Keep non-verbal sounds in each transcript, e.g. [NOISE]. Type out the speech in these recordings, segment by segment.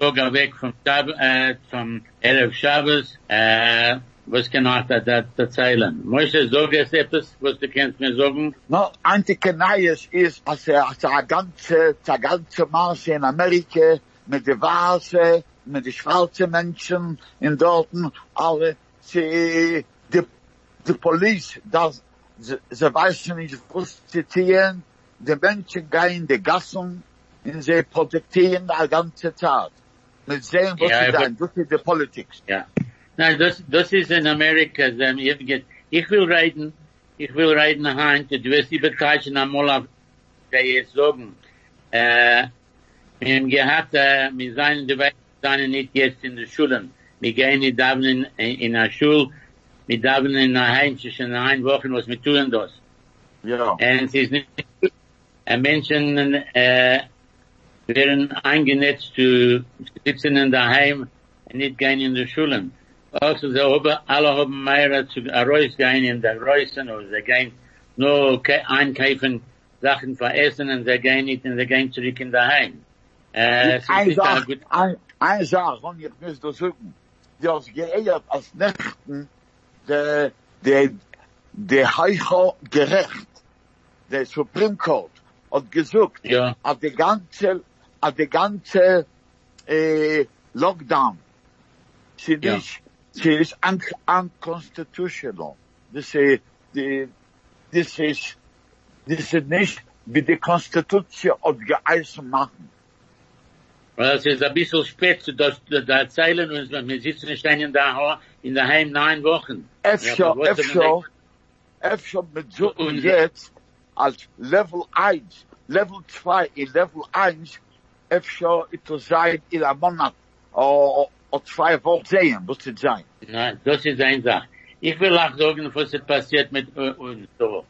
weg vom, Schab äh, vom Erev Shabbos. Äh, was kann ich da, da erzählen? Moshe, sag jetzt etwas, was du kannst mir sagen? No, Antikenaies ist, als er, als er ganze, der ganze Maße in Amerika, mit der Vase, mit den schwarzen Menschen in Dorten, alle, sie, die, die Police, das, sie, sie weiß nicht, was zu tun, die Menschen gehen in die Gassen, und sie protektieren die ganze Zeit. Mit sehen, was Ja, sie aber- tun, das ist die Politik. Ja. Nein, das, das ist in Amerika, ähm, ich, get- ich will reden, ich will reden heim, du wirst die Beteiligung einmal auf, der jetzt sagen, äh, wir haben gehabt, äh, wir seien, die Welt seien nicht jetzt in den Schulen. Wir gehen nicht da in, in, in der Schule, wir da in der Heim, zwischen ein Wochen, was wir tun das. Ja. Und es ist nicht, äh, Menschen, äh, werden eingenetzt zu sitzen in der Heim und nicht gehen in die Schulen. Also, sie haben, alle haben mehr zu Reus gehen in der Reusen oder sie gehen nur einkaufen Sachen für Essen und sie gehen nicht und sie gehen zurück in der Heim. Äh, Ein Sache, ein, ein Sache, und ich muss das sagen, die als geeiert als Nächten, der, der, der Heicher gerecht, der Supreme Court, hat gesagt, ja, auf die ganze, auf die ganze, äh, Lockdown, sie Ja. nicht, sie ist un unconstitutional. Das ist, das ist, das ist nicht, wie die Konstitution hat geeisen machen. es ist ein bisschen spät, so dass, da erzählen uns, wir sitzen in der, in der Heim neun Wochen. Was efter, efter mit so Und- und jetzt als Level 1, Level 2 in Level 1, sein in a Monat, o, o zwei Wochen sehen, muss es sein. Nein, das ist eine Sache. Ich will auch sagen, was ist passiert mit äh, uns so.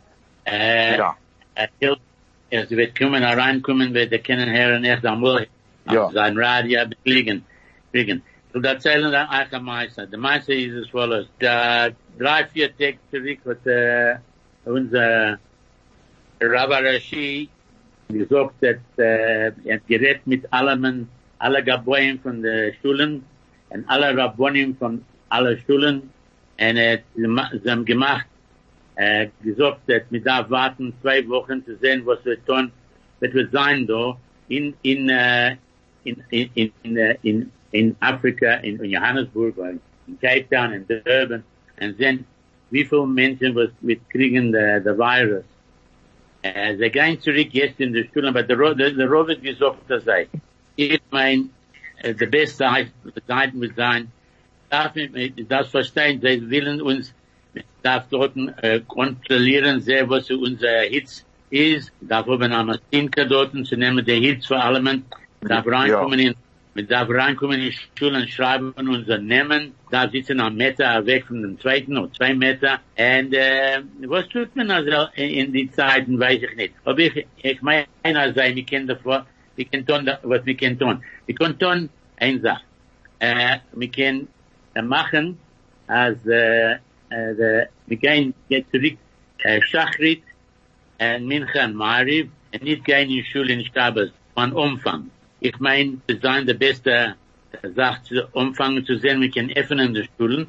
Äh, Ja. er es wird kommen, hereinkommen, wird er kennen, hören, echt einmal, Ja. sein Radio fliegen, fliegen. Und erzählen dann am Meister. Der Meister ist es follows. Da drei, vier Tage zurück hat, äh, unser Rabbi Rashi gesagt, dass, äh, er geredet mit allen, alle Gaboyen von den Schulen und alle Rabbonim von allen Schulen und er hat sie gemacht, äh, gesagt, dass wir da warten zwei Wochen zu sehen, was wir tun, was wird sein da in, in, äh, in, in, in, in, äh, in, Afrika, in, in Johannesburg, in Cape Town, in Durban, und sehen, wie viele Menschen was mit kriegen der, der Virus. Äh, sie gehen zurück jetzt in die Schule, aber der, Ro- der, der Robert gesagt, dass sei, ich mein, äh, der beste Seiten wird sein, darf ich mit- das verstehen, sie willen uns, darf dort äh, kontrollieren, sehr, was unser Hitz ist, darf oben am Maschinke dort zu nehmen, der Hitz vor allem, darf reinkommen in, mit darf reinkommen in die Schulen, schreiben unser Namen, darf sitzen am Meter weg von dem zweiten oder zwei Meter, und äh, was tut man also in, die Zeiten, weiß ich nicht. Aber ich, ich meine, sei, wir kennen davor, wir können tun, da- was wir können tun. Wir können tun, eine Sache, äh, wir können äh, machen, als äh, äh, der, wir gehen jetzt zurück, äh, Schachrit, en Mincha en Mariv, en niet gehen in Schule in Stabes, von Umfang. Ich mein, es sein der beste Sache zu Umfang zu sehen, wir können öffnen die Schulen,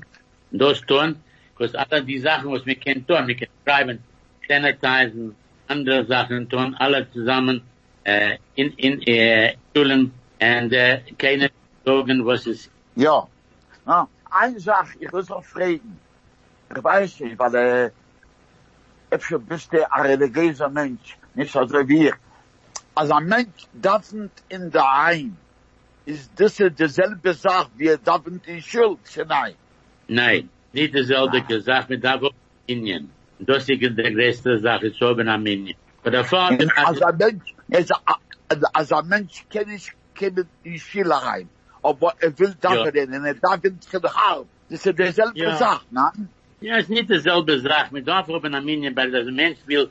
das tun, because alle die Sachen, was wir können tun, wir können schreiben, sanitizen, andere Sachen tun, alle zusammen, äh, in, in, äh, Schulen, und, äh, keine Sorgen, was es, Ja. Na, eine Sache, ich muss auch fragen. Ich weiß nicht, weil, äh, efter bist ein religiöser Mensch, nicht so wie ich. Als ein Mensch daffend in der Heim, ist das dieselbe Sache, wie er daffend in Schuld, nein. nein, nicht dieselbe gesagt, mit Davo Indien. Das ist die größte Sache, so bin am Indien. Aber davor, Als ein Mensch, als, ein Mensch kann ich, kann in Schule rein. aber er will da Ja. reden, er ihn zu der Halb. Das ist derselbe Ja. Sache, nein? Ja, es ist nicht dieselbe Sache. Darf aber eine Minion, weil der Mensch will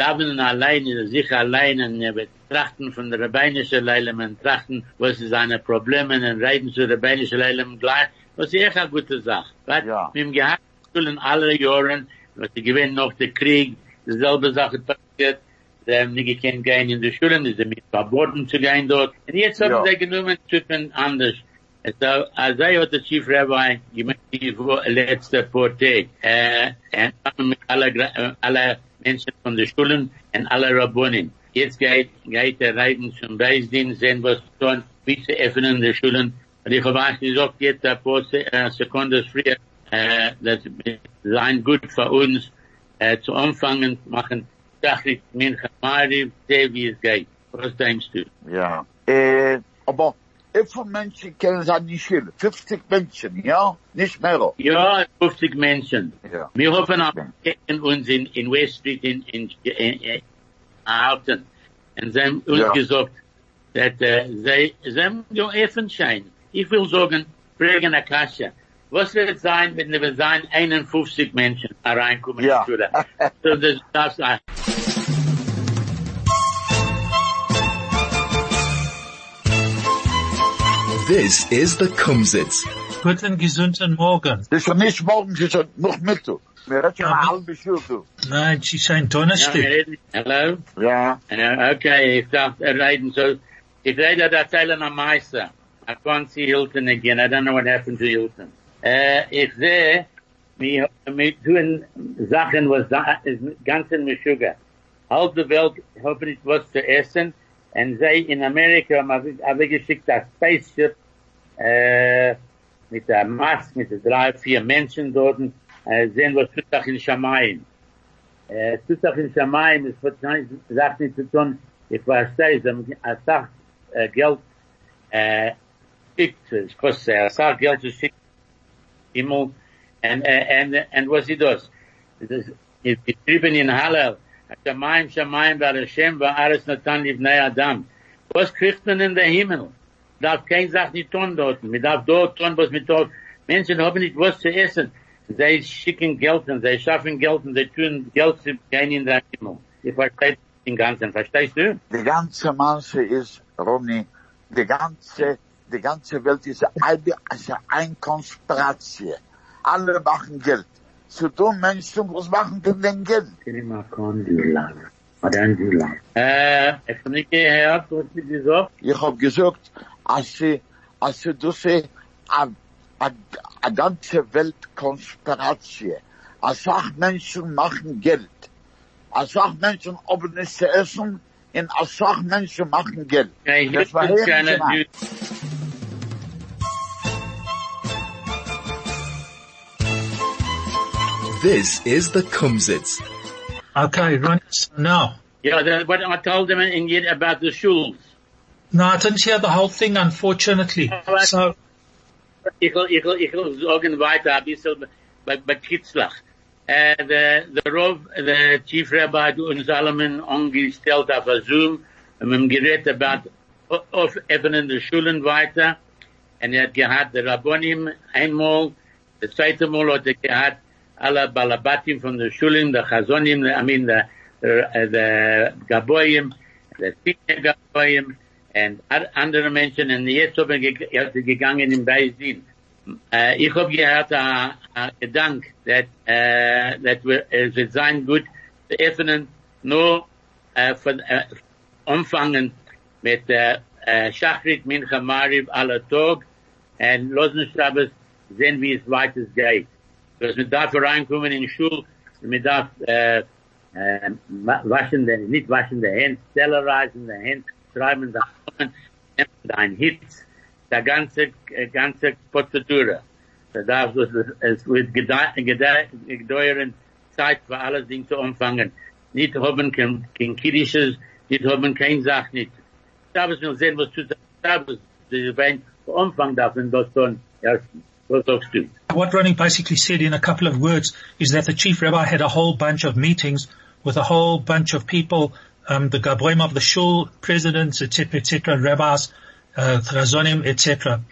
davon alleine, sich alleine, und er wird trachten von der rabbinischen Leile, man trachten, was ist seine Probleme, und reden zu rabbinischen Leile gleich. Das ist echt eine gute Sache. Weil Ja. Wir haben gehabt, in alle Jahren, was sie gewinnen noch der Krieg, dieselbe Sache passiert, sie haben nicht gekannt gehen in die Schulen, sie sind mit verboten zu gehen dort. Und jetzt haben Ja. sie genommen, Typen anders. So, er hat der Chief Rabbi gemeint, die vor- letzte paar Tage, äh, er hat mit alle, äh, alle Menschen von den Schulen und alle Rabbonin. Jetzt geht, geht er reiten zum Beisdien, sehen was tun, wie sie öffnen die Schulen. Und ich habe eigentlich gesagt, jetzt ein paar Se Sekunden früher, äh, das sein gut für uns, äh, zu anfangen, machen, Tachlit Mincha Mariv, seh wie es geht. Was denkst du? Ja. Äh, aber viele Menschen kennen sie nicht Schule? 50 Menschen, ja? Nicht mehr. Ja, 50 Menschen. Ja. Wir hoffen auch, kennen uns in, in West Street in, in, in, in Alton. Und sie haben uns Ja. gesagt, dass, äh, uh, sie, sie haben Effenschein. Ich will sagen, fragen Akasha, was wird sein, wenn wir sein 51 Menschen reinkommen Ja. in die Schule? so, das darf äh, This is the Kumzits. Guten gesunden Morgen. Das ist schon nicht morgen, das ist schon noch Mittag. Wir reden schon Ja, eine mit- halbe Stunde. du. Nein, sie sind Ja, Donnerstag. wir Hello? Ja. Uh, okay, ich darf reden so. Ich rede da Teilen am Meister. I can't see Hilton again. I don't know what happened to Hilton. Uh, ich sehe, wir, wir tun Sachen, was da ist ganz in Meshuga. Halb die Welt haben nicht was zu essen. Und sie in Amerika haben habe geschickt das Spaceship, äh, mit der Maske, mit den drei, vier Menschen dort, äh, sehen was tut in Shamayim. Äh, Tussach in Shamayim, es wird nicht, sagt nicht zu tun, ich verstehe, sie haben eine Sache, äh, Geld, äh, schickt, es kostet eine Sache Geld zu schicken, Himmel, and, äh, and, and was he does? Es ist, geschrieben in Hallel, Shamayim, Shamayim, Bar Hashem, Bar Ares Natan Livnei Adam. Was kriegt man in der Himmel? darf kein Sach nicht tun dort. Man darf dort tun, was man tut. Menschen haben nicht was zu essen. Sie schicken Geld und sie schaffen Geld und sie tun Geld zu gehen in der Himmel. Ich verstehe den Ganzen. Verstehst du? Die ganze Masse ist, Ronny, die ganze, die ganze Welt ist eine, also eine Konspiration. Alle machen Geld. Zu tun Menschen, was machen denn denn Geld? Äh, ich habe nicht gehört, was sie gesagt Ich hab gesagt, als sie, als sie a, a ganze Welt Konspiration. Als auch Menschen machen Geld. Als auch Menschen haben es zu essen, und als auch Menschen machen Geld. Okay, Das hier war ist This is the Kumzits. Okay, Ronnie, so now. Yeah, that, what I told them in yet about the shuls. No, I didn't hear the whole thing, unfortunately. Alright. So, Ich will, ich will, ich will sagen weiter ein bisschen bei, bei Kitzlach. Äh, der, der Rov, der Chief Rabbi hat uns Solomon angestellt auf der Zoom und wir haben geredet about o- auf öffnen der Schulen weiter. Und er hat gehabt der Rabbonim einmal, das zweite Mal hat er gehabt alle Balabatim von der Schulen, der Chazonim, I mean, der, der, der Gaboyim, der Tikne Gaboyim, und andere Menschen, und jetzt haben wir ge- gegangen in Beisdin. Uh, ich habe gehört, a, a Gedank, that, uh, that wir, es wird sein gut, zu öffnen, nur, uh, von, uh, umfangen mit, uh, uh, Shachrit, Mincha, Mariv, aller Tag, und losen Shabbos, wie es. Dus man darf reinkommen in die Schule, man darf, äh, äh, wa- waschen, de, nicht waschen die Hände, sterilizen die Hände, schreiben da, dein Hitz, der ganze, äh, ganze Prozedur. Da darf es, es wird gedauern Zeit für alles Ding zu umfangen. Nicht haben kein, kein Kiddisches, nicht haben kein Sach, nicht. Shabbos will sehen, was tut Shabbos, die werden Umfang davon, das tun, erstens. Sagst du? what Ronnie basically said in a couple of words is that the chief rabbi had a whole bunch of meetings with a whole bunch of people, um, the Gaboim of the shul, presidents, etc., etc., rabbis, uh, etc.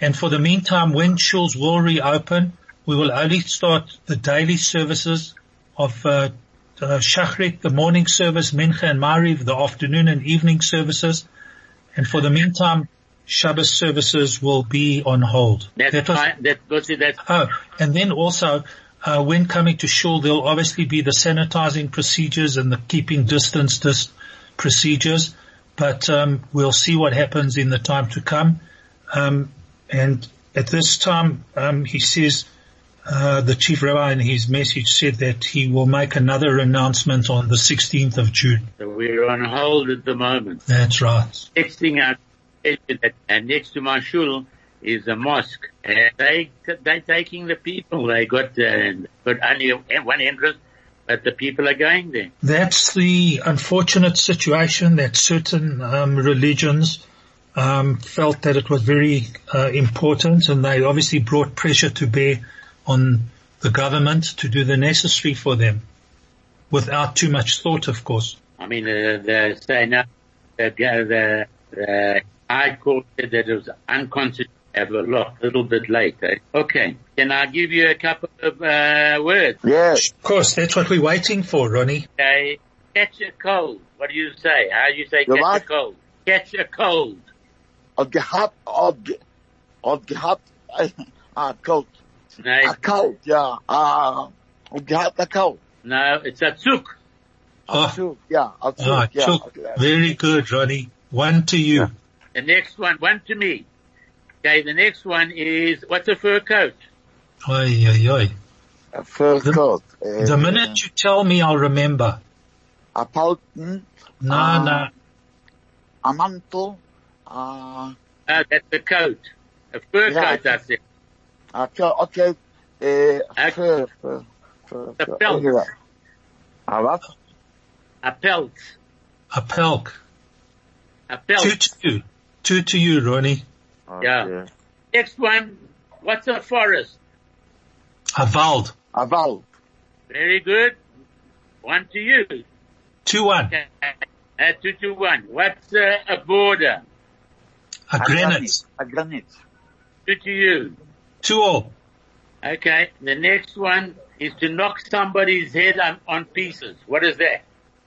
And for the meantime, when shuls will reopen, we will only start the daily services of uh, uh, Shachrit, the morning service, Mincha and Mariv, the afternoon and evening services. And for the meantime, Shabbos services will be on hold. That's That was- fine. That, go see, that's Oh, and then also, uh, when coming to shul, there'll obviously be the sanitizing procedures and the keeping distance dis- procedures, but um, we'll see what happens in the time to come. Um, and at this time, um, he says uh, the chief rabbi in his message said that he will make another announcement on the 16th of June. so we're on hold at the moment. That's right. Next thing I and next to my shul is a mosque. And they they taking the people. They got uh, got only one entrance, but the people are going there. That's the unfortunate situation that certain um, religions um, felt that it was very uh, important, and they obviously brought pressure to bear on the government to do the necessary for them, without too much thought, of course. I mean, uh, they say now that uh, the the High Court said that it was unconstitutional. A lot, a little bit late. Eh? Okay, can I give you a couple of uh, words? Yes. Of course, that's what we're waiting for, Ronnie. Okay, catch a cold. What do you say? How do you say The catch what? a cold? Catch a cold. Od gehabt, od, ge- od gehabt, a coat. No, A coat, ja. Uh, od gehabt a coat. no, it's a tzuk. Oh. A suit, yeah. A suit, Ah, yeah. Chuk, Okay. very good, Ronnie. One to you. The next one, one to me. Okay, the next one is, what's a fur coat? Oi, oi, oi. A fur The- coat. Uh, The minute you tell me, I'll remember. A palten, No, Ah. no. a mantel, uh, Uh, that's a coat. A fur Yeah. coat, that's it. a okay. Uh, fur, fur, fur, A fur. pelt. Okay. A what? A pelt. A pelk. A pelt. Two to you. Two to you, Ronnie. Yeah. Okay. Next one, what's a forest? A vald. A valve. Very good. One to you. Two one. Okay. Uh, two to one. What's uh, a border? A granite. A granite. Two to you. Two all. Okay. The next one is to knock somebody's head on, on pieces. What is that?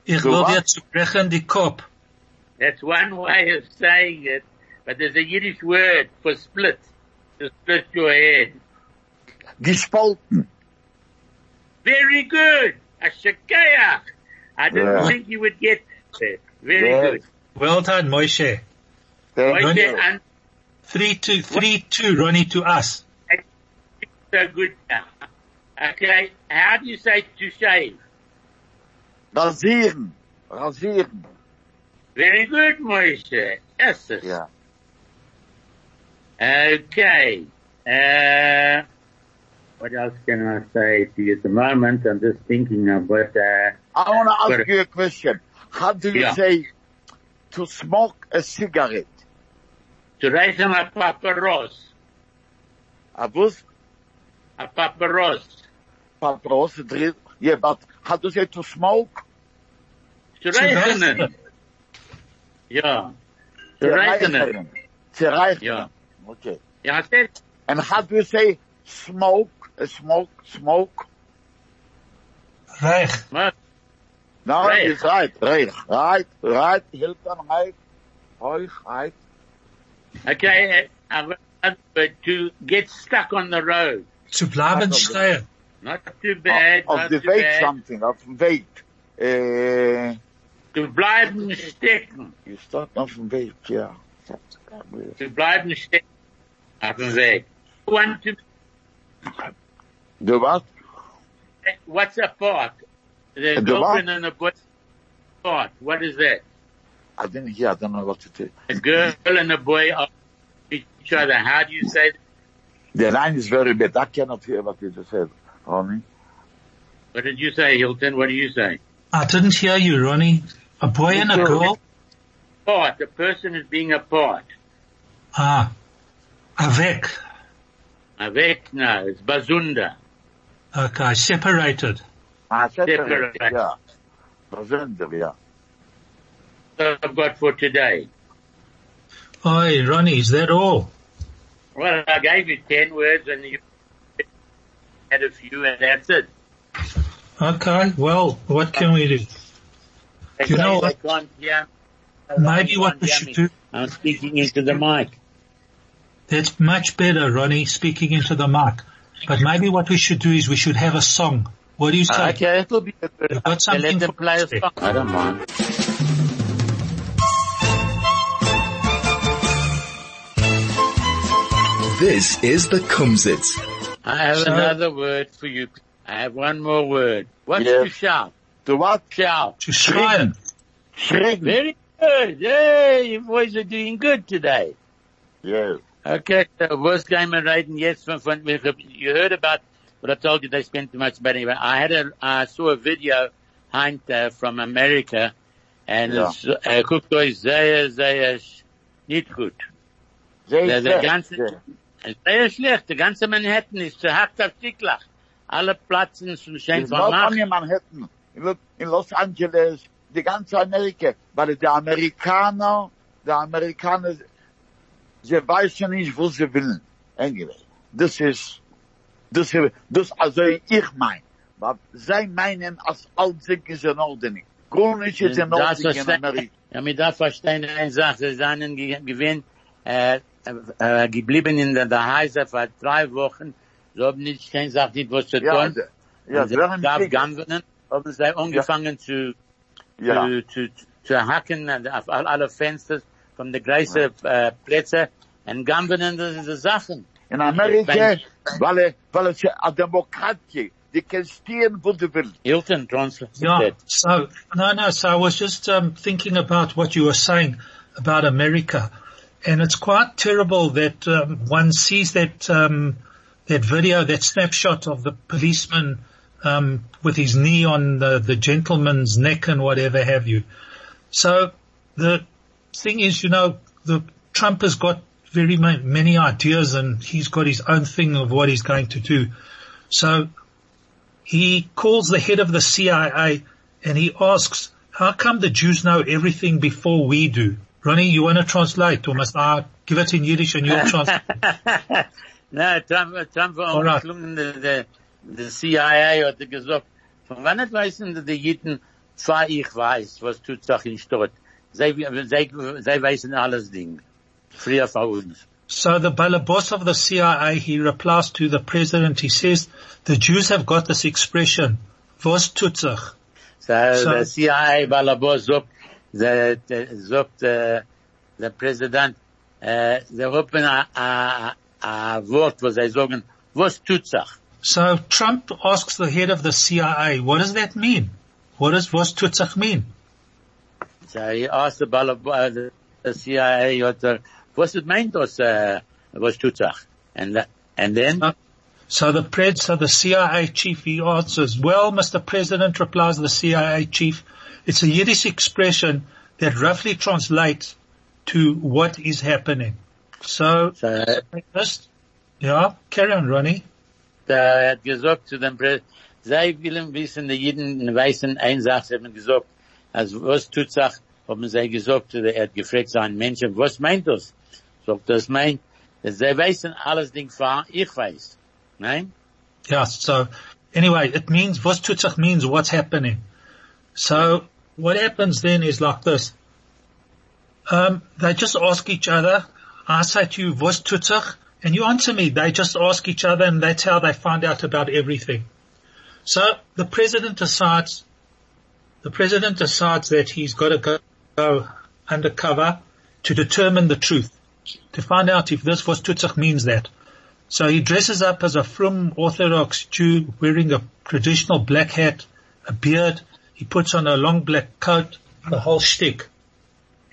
Ich So will what? dir zu brechen die Kopf. That's one way of saying it, but there's a Yiddish word for split. To split your head. Gespalten. Very good. A shakayach. I didn't Yeah. think you would get that. Very Yeah. good. Well done, Moshe. Thank Right Ronnie- there, you. and Three two, three two, Ronnie to us. so good now. Okay. How do you say to shave? Rasieren. Rasieren. Very good, Moshe. Yes. sir. Yeah. Okay. Uh, what else can I say to you at the moment? I'm just thinking about. uh, I want to But- ask you a question. How do you Yeah. say to smoke a cigarette? to rechnen a paparos. A bus, A paparos. papros, drill. Yeah, but how do you say to smoke? To Zu rechnen. rechnen. Ja. To rechnen. Zerreichen. Zerreichen. Ja. Okay. Ja, said, And how do you say smoke, uh, smoke, smoke? Reich. well, No, Reich. it's right. Right. Right. Right. Hilton, right. Euch, right. okay, uh, uh, but to get stuck on the road. Zu bleiben stehen. Not too bad, Of not the too weight bad. something, of weight. Uh, To bleiben stecken. you start off from weight, yeah. To bleiben stecken. Auf dem Weg. One to, The what? what's a part? The The girlfriend and the boy part. What is that? I didn't hear, I don't know what to do. A girl and a boy are each other. How do you say that? The line is very bad. I cannot hear what you just said, Ronnie. What did you say, Hilton? What do you say? I didn't hear you, Ronnie. A boy and a girl? Part. The person is being a part. Ah. Avec. A weg, no, it's bazunda. Okay, separated. I said, Separate. yeah. Presenter, yeah. So I've got for today. Oi, Ronnie, is that all? Well, I gave you ten words and you had a few and that's it. Okay, well, what can we do? They You know what? can't Maybe what we should do- I'm speaking into the mic. That's much better, Ronnie, speaking into the mic. But maybe what we should do is we should have a song. What do you say? Okay, it'll be a good. You've got something let them for play a song. I don't mind. This is the Kumzits. I have So- another word for you. I have one more word. What's Yes. to shout? The what? Shout. To schreien. Schrecken. Very good. Hey, you boys are doing good today. Yeah. Okay, so was game and riding yes from, from you heard about what I told you they spent too much money. But I had a I saw a video Heint uh, from America and Ja. es uh, guckt euch sehr sehr sch- nicht gut. Sehr Der, der ganze Ja. sehr schlecht. Der ganze Manhattan ist zerhackt auf Sticklach. Alle Platzen sind schön It's not vermacht. only Manhattan. In Lo- In Los Angeles, die ganze Amerika. Weil die Amerikaner, die Amerikaner, sie wissen nicht, wo sie wollen. Anyway. Das ist, das ist, das also ich mein. Aber sie meinen, als alles ist in Ordnung. Nicht ist in Ordnung in Amerika. [LAUGHS] Ja, mir darf verstehen eine Sache. Sie sind ge- gewinn, äh, äh, geblieben in der, der Häuser für drei Wochen. Sie haben nicht, keine Sache, nicht was zu Ja, tun. ja, Und sie während gab Krieg. Gammeln, haben sie angefangen zu, Ja. zu, zu, zu hacken auf alle Fenster von der großen äh, Plätze. Und Gammeln, das sind Sachen. In Amerika, weil, weil es eine Demokratie, die kann stehen, wo du willst. Hilton translated Yeah. So no, no. So I was just um, thinking about what you were saying about America, and it's quite terrible that um, one sees that um, that video, that snapshot of the policeman um, with his knee on the, the gentleman's neck and whatever have you. So the thing is, you know, the Trump has got very many ideas, and he's got his own thing of what he's going to do. So he calls the head of the CIA and he asks, how come the Jews know everything before we do? Ronnie, you want to translate or must I give it in Yiddish and you'll translate? [LAUGHS] Na, Trump, Trump war Alright. umgeklungen, der, der CIA hat er gesagt, von wann nicht weißen die Jiden, zwar ich weiß, was tut sich in Stott. Sie, sie, sie weißen alles Ding. Früher vor uns. So the boss of the CIA, he replies to the president, he says, the Jews have got this expression, was tut sich? So, So- der CIA Balabos sagt, the, sagt, äh, der Präsident, äh, sie haben ein, ein, ein Wort, wo sie sagen, was tut sich? So Trump asks the head of the CIA, what does that mean? What does sich mean? So he asked the, uh, the, the CIA, er, was it uh, was sich? And, that, and then, Uh, So the pred, so the CIA chief, he answers, well, Mr. President, replies the CIA chief, it's a Yiddish expression that roughly translates to what is happening. So, so, just, yeah, carry on, Ronnie. Er hat gesagt zu dem Präsident, sie wollen wissen, die Jeden weißen Einsatz haben gesagt, also was tut sich, haben sie gesagt, er hat gefragt seinen Menschen, was meint das? Sagt, das meint, sie wissen alles Ding fahren, ich weiß. Nein? Yeah, so anyway, it means, was tut sich means what's happening. So what happens then is like this. Um, they just ask each other, I say to you, was tut sich? And you answer me. They just ask each other and that's how they find out about everything. So the president decides, the president decides that he's got to go, go undercover to determine the truth, to find out if this was tut sich means that. So he dresses up as a frum Orthodox Jew wearing a traditional black hat, a beard. He puts on a long black coat, the whole shtick.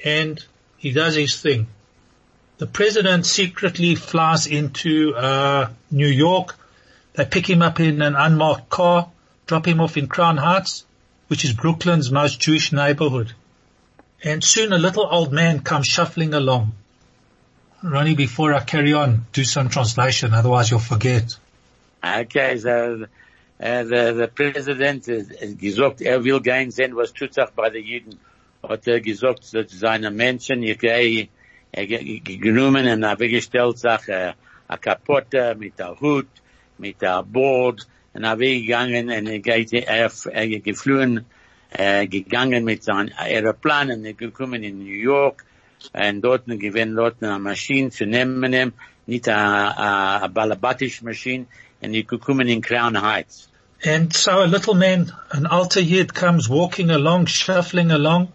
And he does his thing. The president secretly flies into, uh, New York. They pick him up in an unmarked car, drop him off in Crown Heights, which is Brooklyn's most Jewish neighborhood. And soon a little old man comes shuffling along. Ronnie, before I carry on, do some translation, otherwise you'll forget. Okay, so, äh, der, der Präsident hat gesagt, er will gehen sehen, was tut sich bei den Juden. Hat er gesagt zu seinen Menschen, ich genommen und habe gestellt sich, a Kapotte, mit der Hut, mit der und er weggegangen, und er geflohen, gegangen mit seinem Aeroplan, und gekommen in New York, und dort gewinnt dort eine Maschine zu nehmen, nicht Balabatisch Maschine, in Crown Heights. And so a little man, an alter yid comes walking along, shuffling along,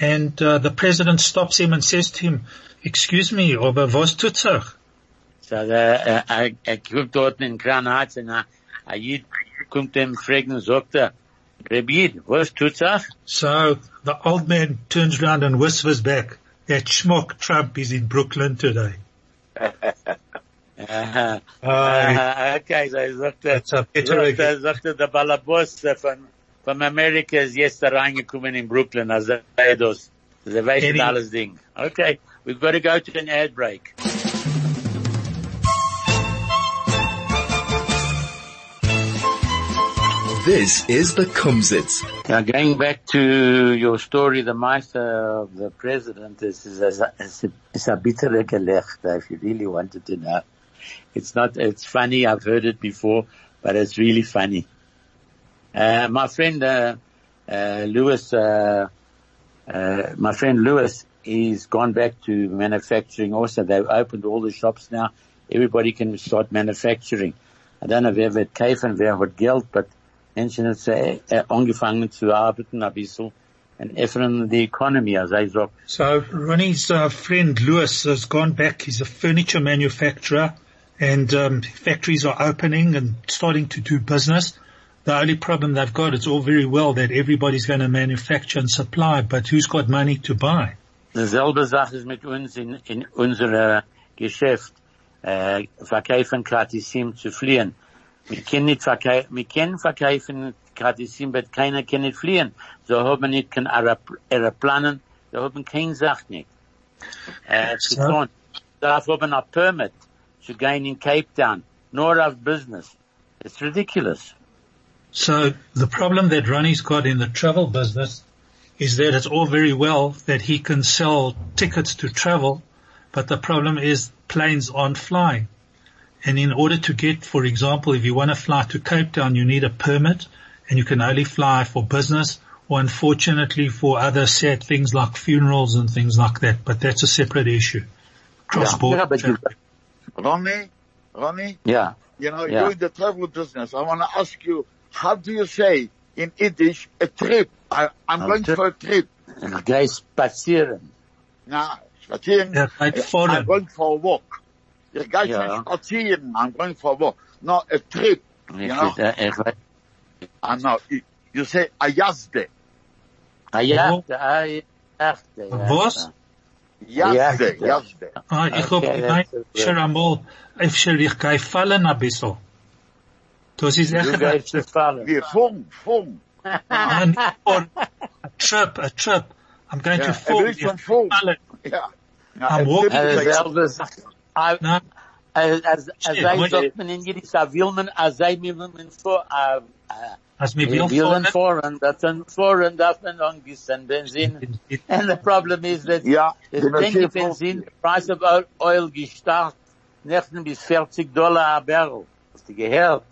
and uh, the president stops him and says to him, excuse me, aber was euch? So, äh, er, er kommt dort in Crown Heights, und er, a Yid kommt ihm fragen und sagt er, Rebid, was euch? So the old man turns round and whispers back, that schmuck Trump is in Brooklyn today. [LAUGHS] Uh, okay, so er sagt er, That's a better sagt er, sagt er, der Balabos von, von Amerika ist jetzt da reingekommen in Brooklyn, also das, weiß Eddie. nicht alles Ding. Okay, we've got to go to an ad break. This is the Kumzits. Now going back to your story, the Meister of the President is, is, a, is, a, is a bittere Gelächter, if you really wanted to know. It's not, it's funny, I've heard it before, but it's really funny. Uh, my friend, uh, uh, Lewis, uh, uh, my friend Lewis, he's gone back to manufacturing also. They've opened all the shops now. Everybody can start manufacturing. I don't know wer wird kaufen, wer hat Geld, but Menschen haben angefangen zu arbeiten ein bisschen und öffnen die Economy, als ich sag. So Ronnie's uh, friend Lewis has gone back. He's a furniture manufacturer and um, factories are opening and starting to do business. The only problem they've got, it's all very well that everybody's going to manufacture and supply, but who's got money to buy? Dieselbe Sache ist mit uns in, in unserer Geschäft, äh, verkaufen Kratissim zu fliehen. Wir können nicht verkaufen, wir können verkaufen Kratissim, aber keiner kann nicht fliehen. So haben wir nicht kein Aerop- Aeroplanen, so haben keine Sache nicht. Äh, So? Darf haben ein Permit zu gehen in Cape Town, nur auf Business. It's ridiculous. So the problem that Ronnie's got in the travel business is that it's all very well that he can sell tickets to travel, but the problem is planes aren't flying. And in order to get, for example, if you want to fly to Cape Town, you need a permit and you can only fly for business or unfortunately for other sad things like funerals and things like that. But that's a separate issue. Cross border. Yeah, but you, Ronnie, Ronnie, yeah. you know, Yeah. you're in the travel business. I want to ask you, how do you say in Yiddish a trip? I, I'm A going trip. for a trip. And geh spazieren. Now, spazieren. Yeah, like I'm going for a walk. Ich gehe Ja. spazieren. I'm going for a walk. No, a trip. Ich, You know? ich I know. You, you say a yazde. Ja, ah, ja, ja, Was? Yazde, Ja. yazde. Ah, ich hab gemeint, einmal, öfter ich gehe fallen ein bisschen. Das ist Du echt gehst zu fallen. Wie fung, fung. a, a trip, a trip. I'm going Ja, to er fall. will schon fallen. fallen. Ja. Ja, I'm er a walking trip is like- selbe Sache. No, Als, als, als Shit, zij what- sagt man in Jiddisch, a will man, als zij mir will man vor, a, a, as me uh, uh, a will will man fallen. foreign, dat een foreign darf man angissen, Benzin. And the problem is that, Ja, es die denke Maschine Benzin, price of oil, oil gestartet, 19 bis 40 Dollar a barrel. Hast du gehört?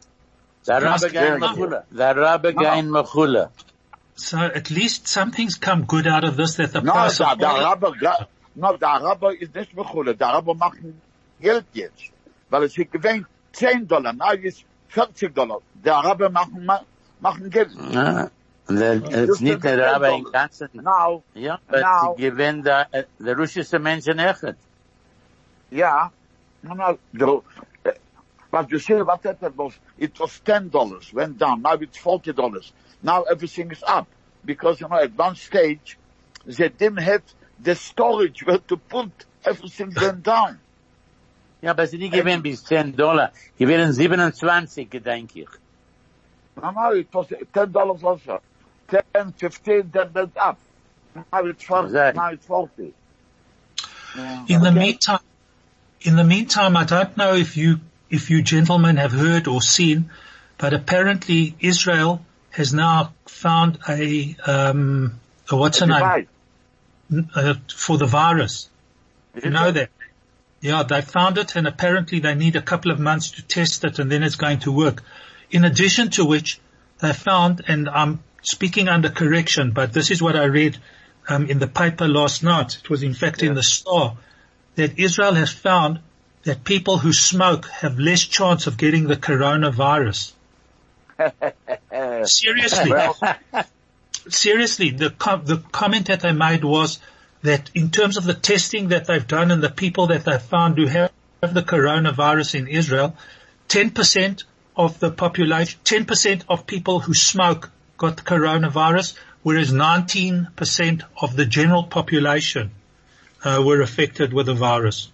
So at least something's come good out of this that the No, price der, of der oil, no, der Araber ist nicht Mechule. Der Araber machen Geld jetzt. Weil es ist gewähnt 10 Dollar, na, ist 40 Dollar. Der Araber machen, ma- machen Geld. Ja. Der, es ist nicht der Rabbe im Ganzen. Now, Ja, aber Now- sie gewinnen der, äh, der russische Menschen echt. yeah, no, no, the, uh, but you see what happened was, it was 10 dollars, went down, now it's 40 dollars. Now everything is up. Because, you know, at one stage, they didn't have the storage where to put everything [LAUGHS] went down. Ja, aber sie nicht gewinnen bis 10 Dollar. Gewinnen 27, denke ich. No, no, it was ten dollars also. Ten, fifteen, then went up. Now it's forty. Exactly. Now it's forty. Yeah. in the meantime, in the meantime, I don't know if you, if you gentlemen have heard or seen, but apparently Israel has now found a, um, a what's her name? Uh, for the virus. You know that? Yeah, they found it and apparently they need a couple of months to test it and then it's going to work. In addition to which they found, and I'm speaking under correction, but this is what I read um, in the paper last night. It was in fact in the Star that Israel has found that people who smoke have less chance of getting the coronavirus. [LAUGHS] Seriously. seriously, the, com- the comment that they made was that in terms of the testing that they've done and the people that they've found who have the coronavirus in Israel, 10% of the population, 10% of people who smoke got the coronavirus, whereas 19% of the general population uh, were affected with the virus.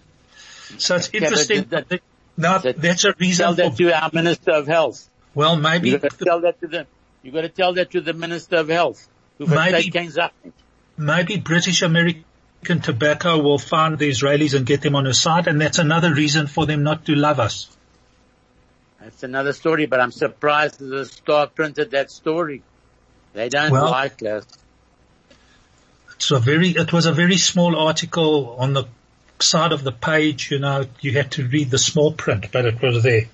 So it's interesting. Yeah, that, that's a reason. Tell that for, to our Minister of Health. Well, maybe. You got to tell that to the. You got to tell that to the Minister of Health. Who Maybe- maybe, maybe British American tobacco will find the Israelis and get them on her side, and that's another reason for them not to love us. That's another story, but I'm surprised the Star printed that story. They don't Well- like us. It's a very, it was a very small article on the side of the page, you know, you had to read the small print, but it was there.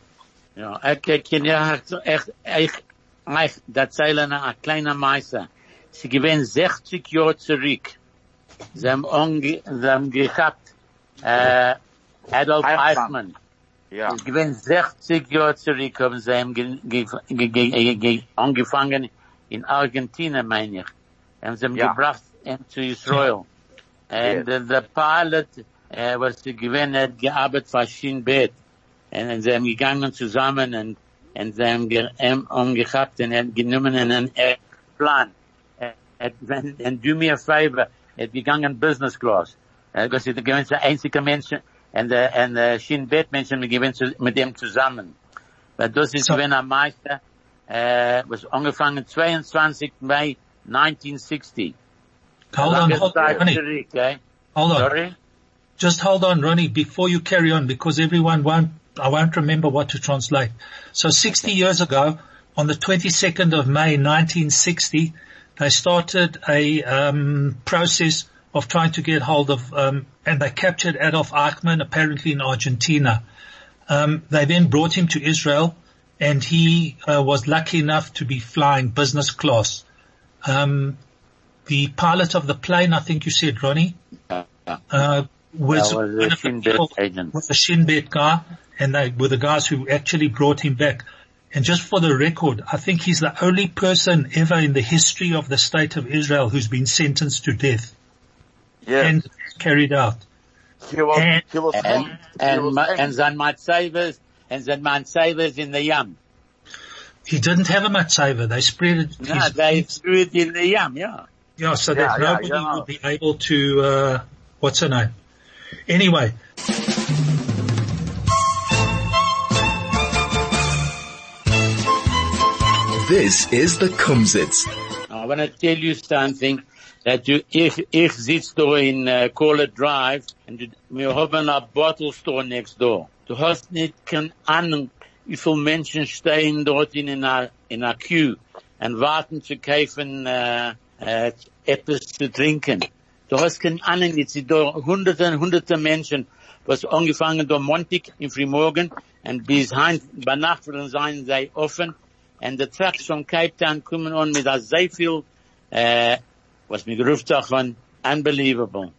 Ja, ek, ek ken ja echt, echt, echt, echt, dat zeilen a kleiner Meister. Sie gewesen 60 Jahre zurück. Sie haben, onge, sie haben gehabt, äh, eh, Adolf Eichmann. Eichmann. Ja. Ich bin 60 Jahre zurück, haben sie ihm ge, ge, ge, ge, ge, angefangen in Argentinien, meine ich. Haben sie ihn Ja. gebracht ihm zu Israel. And Yes. the pilot, uh, was gewesen, hat gearbeitet für Shin Bet. Und sie haben gegangen zusammen und, und sie haben ge, ihm umgehabt und er hat genommen einen äh, Plan. Er hat, wenn, and do me a favor, er hat gegangen Business Class. Er hat gesagt, er gewinnt der einzige Mensch, und der, und der Shin Bet Menschen gewinnt zu, mit ihm zusammen. Weil das ist So- gewesen ein Meister, äh, was angefangen 22. Mai 1960. Hold on, hold on, eh? hold on. Sorry? Just hold on, Ronnie, before you carry on, because everyone won't, I won't remember what to translate. So 60 years ago, on the 22nd of May 1960, they started a um, process of trying to get hold of, um, and they captured Adolf Eichmann, apparently in Argentina. Um, they then brought him to Israel, and he uh, was lucky enough to be flying business class. Um, the pilot of the plane, I think you said, Ronnie, uh, was, That was a one of the Shin Bet people- agent. was a Shin Bet guy, and they were the guys who actually brought him back. And just for the record, I think he's the only person ever in the history of the state of Israel who's been sentenced to death Yes. and carried out. he was, and- he was And, hanged. He and, was ma- hanged. and sein Matzevers, and sein Matzevers in the Yam. He didn't have a matzaver. They spread it. No, his- they threw it in the Yam, yeah. yeah, so Yeah, that yeah, nobody yeah. will be able to, uh, what's her name? Anyway, This is the Kumzits. I want to tell you something that you, ich, ich sitz da in uh, Kohler Drive und du- wir haben a bottle store next door. Du hast nicht keine Ahnung, wie viele Menschen stehen dort in einer, in einer Queue und warten zu kaufen, äh, äh, etwas zu trinken. Du hast keine Ahnung, jetzt sind da hunderte und hunderte Menschen, was angefangen da Montag im Frühmorgen und bis heim, bei Nacht werden sein sie offen und die Trucks von Cape Town kommen an mit a sehr viel, äh, was mir gerufen hat von unbelievable.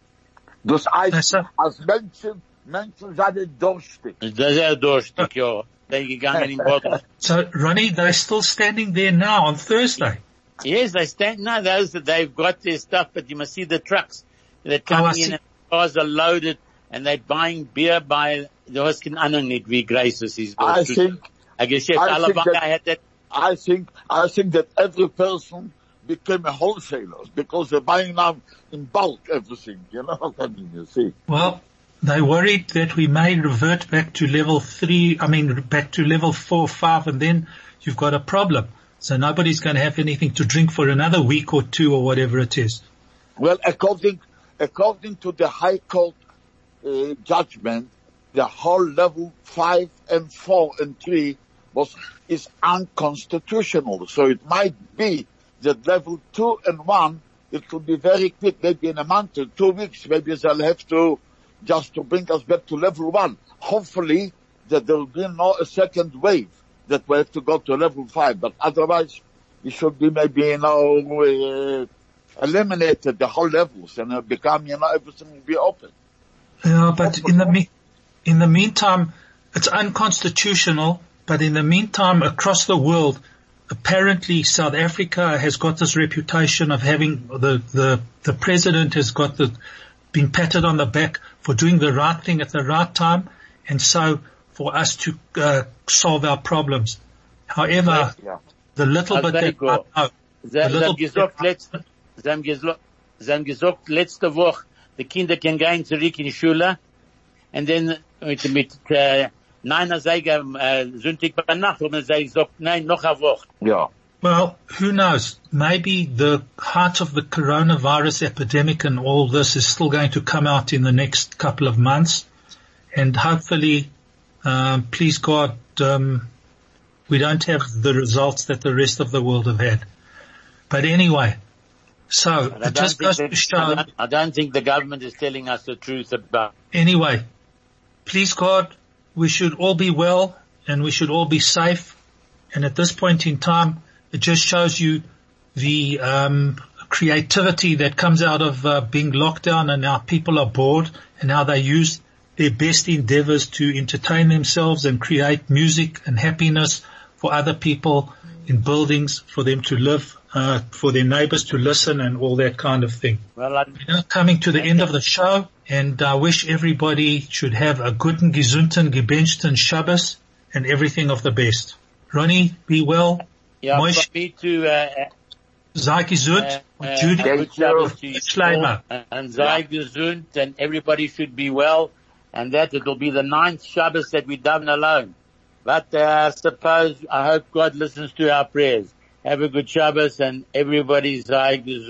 Das heißt, Besser. als Menschen, Menschen sind durstig. Das ist sehr durstig, ja. They gegangen in bottles. so Ronnie, they're still standing there now on Thursday. Yes, they stand, no, those, that they've got their stuff, but you must see the trucks. They're Oh, I coming see. in and cars are loaded and they're buying beer by, the hast keine Ahnung nicht, wie groß es ist. I think, A Geschäft, I think Bagger that- hat das, I think, I think that every person became a wholesaler because they're buying now in bulk everything, you know what I mean, you see. Well, they worried that we may revert back to level three, I mean back to level four, five, and then you've got a problem. So nobody's going to have anything to drink for another week or two or whatever it is. Well, according, according to the High Court uh, judgment, the whole level five and four and three was, is unconstitutional. So it might be that level two and one, it could be very quick, maybe in a month or two weeks, maybe they'll have to just to bring us back to level one. Hopefully that there will be no a second wave that we have to go to level five, but otherwise we should be maybe, you know, uh, eliminated the whole levels and become, you know, everything will be open. Yeah, but in the me- in the meantime, it's unconstitutional. But in the meantime, across the world, apparently South Africa has got this reputation of having the the the president has got the been patted on the back for doing the right thing at the right time, and so for us to uh, solve our problems. However, Yeah. the little Also bit that go. I know, The little haben gesagt, letzte, sie haben gesagt, sie haben gesagt, letzte Woche, die Kinder können gehen zurück in die Schule, und dann mit, mit, äh, nein, er sei, äh, Sonntag bei Nacht, und er sei gesagt, nein, noch eine Woche. Yeah. Well, who knows? Maybe the heart of the coronavirus epidemic and all this is still going to come out in the next couple of months. And hopefully, um, please God, um, we don't have the results that the rest of the world have had. But anyway, so it just goes to show, I don't, I don't think the government is telling us the truth about anyway, please God, we should all be well and we should all be safe. And at this point in time, it just shows you the um, creativity that comes out of uh, being locked down and now people are bored and how they use their best endeavors to entertain themselves and create music and happiness for other people in buildings, for them to live, uh, for their neighbors to listen and all that kind of thing Well, I, you know, coming to the end of the show and I wish everybody should have a guten, gesunden, gebenchten Shabbos and everything of the best. Ronnie, be well. yeah, Moish- me to, uh, Sei gesund. uh, uh, Judy, good Shabbos to you all, and sei and everybody should be well, and that it'll be the ninth Shabbos that we've done alone. But uh, I suppose, I hope God listens to our prayers. Have a good Shabbos, and everybody's gesund.